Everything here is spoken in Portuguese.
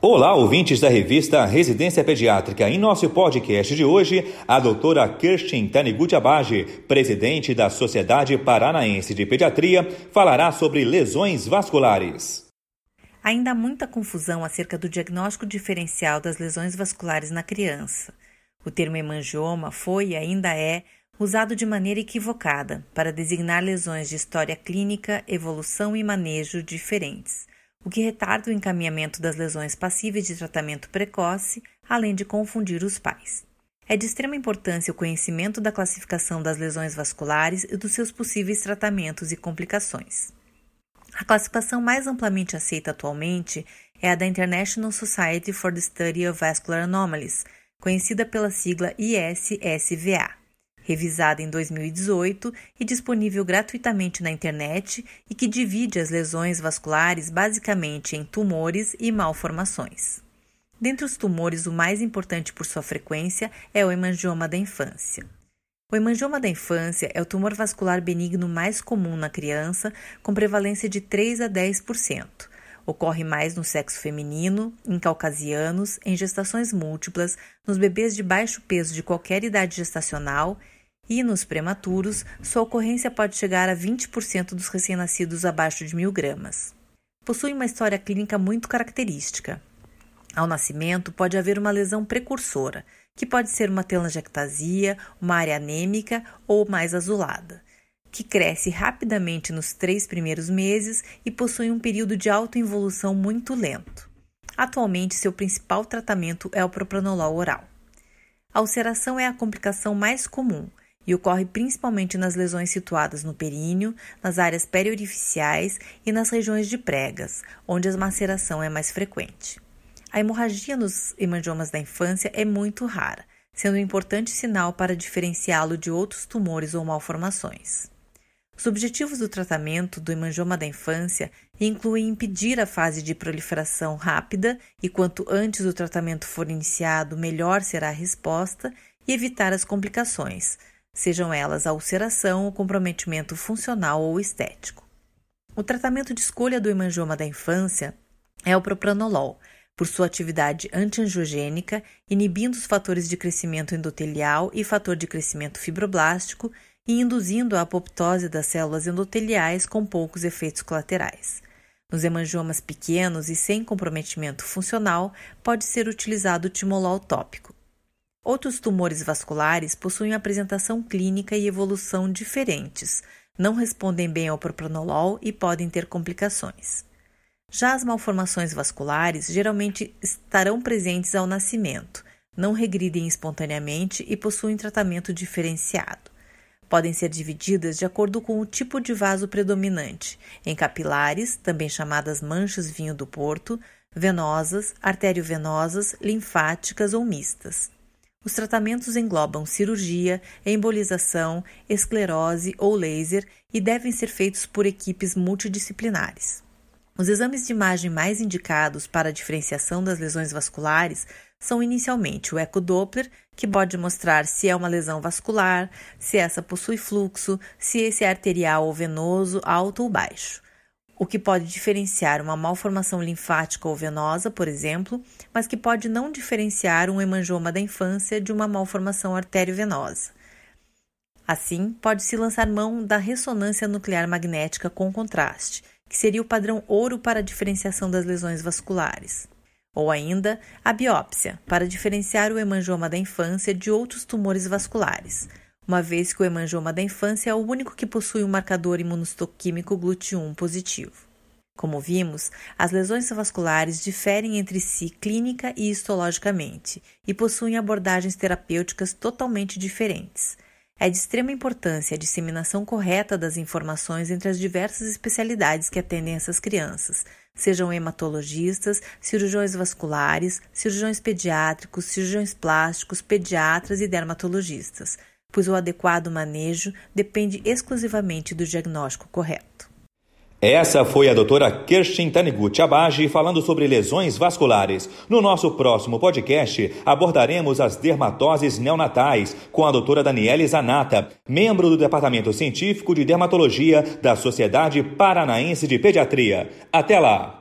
Olá, ouvintes da revista Residência Pediátrica. Em nosso podcast de hoje, a doutora Kirstin Taniguchi Abage, presidente da Sociedade Paranaense de Pediatria, falará sobre lesões vasculares. Ainda há muita confusão acerca do diagnóstico diferencial das lesões vasculares na criança. O termo hemangioma foi e ainda é usado de maneira equivocada para designar lesões de história clínica, evolução e manejo diferentes o que retarda o encaminhamento das lesões passíveis de tratamento precoce, além de confundir os pais. É de extrema importância o conhecimento da classificação das lesões vasculares e dos seus possíveis tratamentos e complicações. A classificação mais amplamente aceita atualmente é a da International Society for the Study of Vascular Anomalies, conhecida pela sigla ISSVA revisada em 2018 e disponível gratuitamente na internet e que divide as lesões vasculares basicamente em tumores e malformações. Dentre os tumores, o mais importante por sua frequência é o hemangioma da infância. O hemangioma da infância é o tumor vascular benigno mais comum na criança, com prevalência de 3 a 10%. Ocorre mais no sexo feminino, em caucasianos, em gestações múltiplas, nos bebês de baixo peso de qualquer idade gestacional e nos prematuros, sua ocorrência pode chegar a 20% dos recém-nascidos abaixo de mil gramas. Possui uma história clínica muito característica. Ao nascimento, pode haver uma lesão precursora, que pode ser uma telangiectasia, uma área anêmica ou mais azulada, que cresce rapidamente nos três primeiros meses e possui um período de autoinvolução muito lento. Atualmente, seu principal tratamento é o propranolol oral. A ulceração é a complicação mais comum e ocorre principalmente nas lesões situadas no períneo, nas áreas periorificiais e nas regiões de pregas, onde a maceração é mais frequente. A hemorragia nos hemangiomas da infância é muito rara, sendo um importante sinal para diferenciá-lo de outros tumores ou malformações. Os objetivos do tratamento do hemangioma da infância incluem impedir a fase de proliferação rápida e quanto antes o tratamento for iniciado, melhor será a resposta e evitar as complicações, sejam elas a ulceração, o comprometimento funcional ou estético. O tratamento de escolha do hemangioma da infância é o propranolol, por sua atividade antiangiogênica, inibindo os fatores de crescimento endotelial e fator de crescimento fibroblástico e induzindo a apoptose das células endoteliais com poucos efeitos colaterais. Nos hemangiomas pequenos e sem comprometimento funcional, pode ser utilizado o timolol tópico, Outros tumores vasculares possuem apresentação clínica e evolução diferentes, não respondem bem ao propranolol e podem ter complicações. Já as malformações vasculares geralmente estarão presentes ao nascimento, não regridem espontaneamente e possuem tratamento diferenciado. Podem ser divididas de acordo com o tipo de vaso predominante, em capilares, também chamadas manchas vinho do porto, venosas, arteriovenosas, linfáticas ou mistas. Os tratamentos englobam cirurgia, embolização, esclerose ou laser e devem ser feitos por equipes multidisciplinares. Os exames de imagem mais indicados para a diferenciação das lesões vasculares são inicialmente o ecodoppler, que pode mostrar se é uma lesão vascular, se essa possui fluxo, se esse é arterial ou venoso, alto ou baixo o que pode diferenciar uma malformação linfática ou venosa, por exemplo, mas que pode não diferenciar um hemangioma da infância de uma malformação arteriovenosa. Assim, pode-se lançar mão da ressonância nuclear magnética com contraste, que seria o padrão ouro para a diferenciação das lesões vasculares. Ou ainda, a biópsia, para diferenciar o hemangioma da infância de outros tumores vasculares, uma vez que o hemangioma da infância é o único que possui um marcador imunohistoquímico GLUT1 positivo. Como vimos, as lesões vasculares diferem entre si clínica e histologicamente e possuem abordagens terapêuticas totalmente diferentes. É de extrema importância a disseminação correta das informações entre as diversas especialidades que atendem essas crianças, sejam hematologistas, cirurgiões vasculares, cirurgiões pediátricos, cirurgiões plásticos, pediatras e dermatologistas pois o adequado manejo depende exclusivamente do diagnóstico correto. Essa foi a doutora Kirstin Taniguchi Abage falando sobre lesões vasculares. No nosso próximo podcast, abordaremos as dermatoses neonatais com a doutora Daniele Zanata, membro do Departamento Científico de Dermatologia da Sociedade Paranaense de Pediatria. Até lá!